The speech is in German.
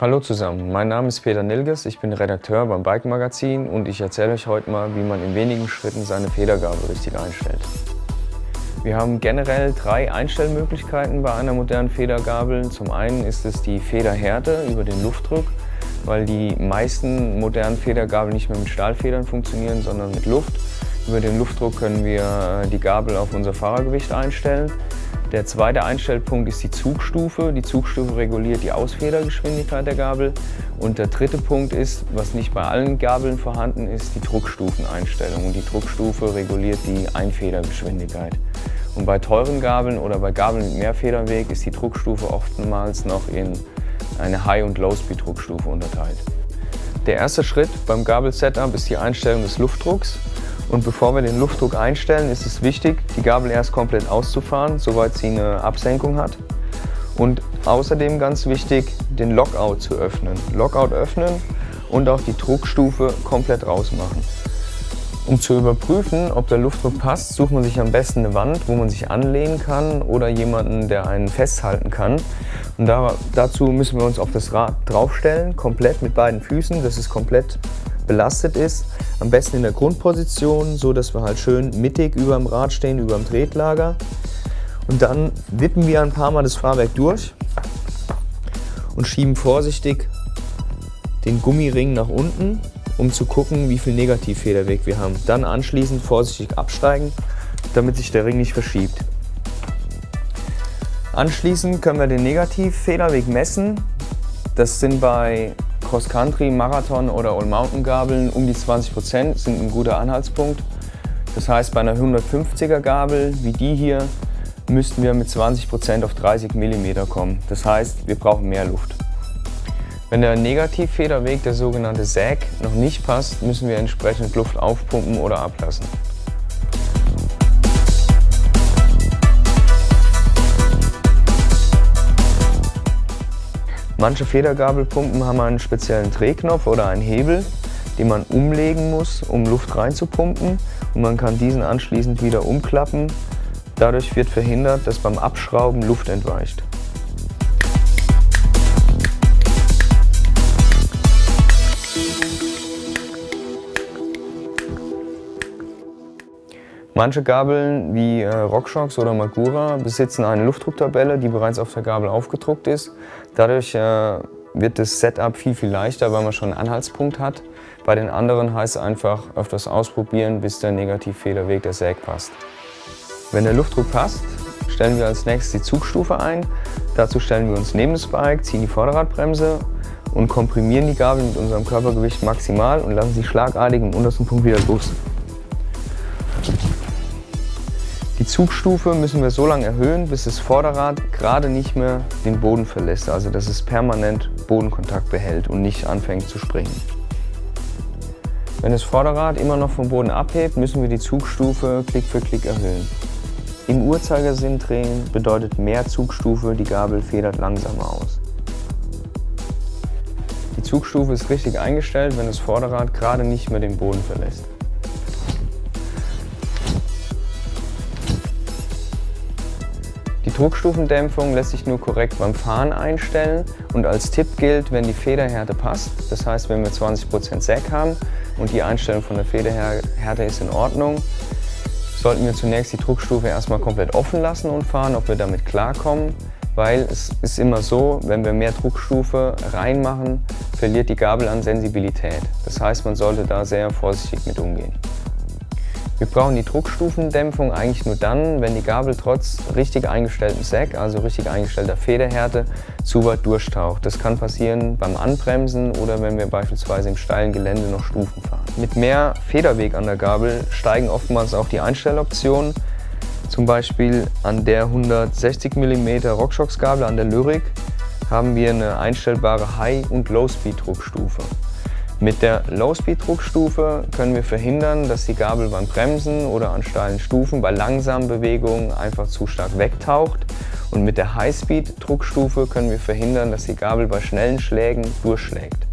Hallo zusammen, mein Name ist Peter Nilges, ich bin Redakteur beim Bike Magazin und ich erzähle euch heute mal, wie man in wenigen Schritten seine Federgabel richtig einstellt. Wir haben generell drei Einstellmöglichkeiten bei einer modernen Federgabel. Zum einen ist es die Federhärte über den Luftdruck, weil die meisten modernen Federgabeln nicht mehr mit Stahlfedern funktionieren, sondern mit Luft. Über den Luftdruck können wir die Gabel auf unser Fahrergewicht einstellen. Der zweite Einstellpunkt ist die Zugstufe. Die Zugstufe reguliert die Ausfedergeschwindigkeit der Gabel. Und der dritte Punkt ist, was nicht bei allen Gabeln vorhanden ist, die Druckstufeneinstellung. Und die Druckstufe reguliert die Einfedergeschwindigkeit. Und bei teuren Gabeln oder bei Gabeln mit Mehrfederweg ist die Druckstufe oftmals noch in eine High- und Low-Speed-Druckstufe unterteilt. Der erste Schritt beim Gabel-Setup ist die Einstellung des Luftdrucks. Und bevor wir den Luftdruck einstellen, ist es wichtig, die Gabel erst komplett auszufahren, soweit sie eine Absenkung hat. Und außerdem ganz wichtig, den Lockout zu öffnen. Lockout öffnen und auch die Druckstufe komplett rausmachen. Um zu überprüfen, ob der Luftdruck passt, sucht man sich am besten eine Wand, wo man sich anlehnen kann oder jemanden, der einen festhalten kann. Und da, dazu müssen wir uns auf das Rad draufstellen, komplett mit beiden Füßen, dass es komplett belastet ist. Am besten in der Grundposition, so dass wir halt schön mittig über dem Rad stehen, über dem Tretlager. Und dann wippen wir ein paar Mal das Fahrwerk durch und schieben vorsichtig den Gummiring nach unten, um zu gucken, wie viel Negativfederweg wir haben. Dann anschließend vorsichtig absteigen, damit sich der Ring nicht verschiebt. Anschließend können wir den Negativfederweg messen. Das sind bei Cross-Country, Marathon oder All-Mountain-Gabeln um die 20 Prozent sind ein guter Anhaltspunkt. Das heißt, bei einer 150er Gabel wie die hier müssten wir mit 20 Prozent auf 30 mm kommen. Das heißt, wir brauchen mehr Luft. Wenn der Negativfederweg, der sogenannte Sag, noch nicht passt, müssen wir entsprechend Luft aufpumpen oder ablassen. Manche Federgabelpumpen haben einen speziellen Drehknopf oder einen Hebel, den man umlegen muss, um Luft reinzupumpen. Und man kann diesen anschließend wieder umklappen. Dadurch wird verhindert, dass beim Abschrauben Luft entweicht. Manche Gabeln wie äh, RockShox oder Magura besitzen eine Luftdrucktabelle, die bereits auf der Gabel aufgedruckt ist. Dadurch äh, wird das Setup viel, viel leichter, weil man schon einen Anhaltspunkt hat. Bei den anderen heißt es einfach öfters ausprobieren, bis der Negativfederweg der Säg passt. Wenn der Luftdruck passt, stellen wir als nächstes die Zugstufe ein. Dazu stellen wir uns neben das Bike, ziehen die Vorderradbremse und komprimieren die Gabel mit unserem Körpergewicht maximal und lassen sie schlagartig im untersten Punkt wieder los. Die Zugstufe müssen wir so lange erhöhen, bis das Vorderrad gerade nicht mehr den Boden verlässt, also dass es permanent Bodenkontakt behält und nicht anfängt zu springen. Wenn das Vorderrad immer noch vom Boden abhebt, müssen wir die Zugstufe Klick für Klick erhöhen. Im Uhrzeigersinn drehen bedeutet mehr Zugstufe, die Gabel federt langsamer aus. Die Zugstufe ist richtig eingestellt, wenn das Vorderrad gerade nicht mehr den Boden verlässt. Druckstufendämpfung lässt sich nur korrekt beim Fahren einstellen und als Tipp gilt, wenn die Federhärte passt, das heißt wenn wir 20% Sack haben und die Einstellung von der Federhärte ist in Ordnung, sollten wir zunächst die Druckstufe erstmal komplett offen lassen und fahren, ob wir damit klarkommen, weil es ist immer so, wenn wir mehr Druckstufe reinmachen, verliert die Gabel an Sensibilität. Das heißt, man sollte da sehr vorsichtig mit umgehen. Wir brauchen die Druckstufendämpfung eigentlich nur dann, wenn die Gabel trotz richtig eingestelltem Sack, also richtig eingestellter Federhärte, zu weit durchtaucht. Das kann passieren beim Anbremsen oder wenn wir beispielsweise im steilen Gelände noch Stufen fahren. Mit mehr Federweg an der Gabel steigen oftmals auch die Einstelloptionen. Zum Beispiel an der 160 mm RockShox-Gabel an der Lyric haben wir eine einstellbare High- und Low-Speed-Druckstufe. Mit der Low-Speed-Druckstufe können wir verhindern, dass die Gabel beim Bremsen oder an steilen Stufen bei langsamen Bewegungen einfach zu stark wegtaucht. Und mit der High-Speed-Druckstufe können wir verhindern, dass die Gabel bei schnellen Schlägen durchschlägt.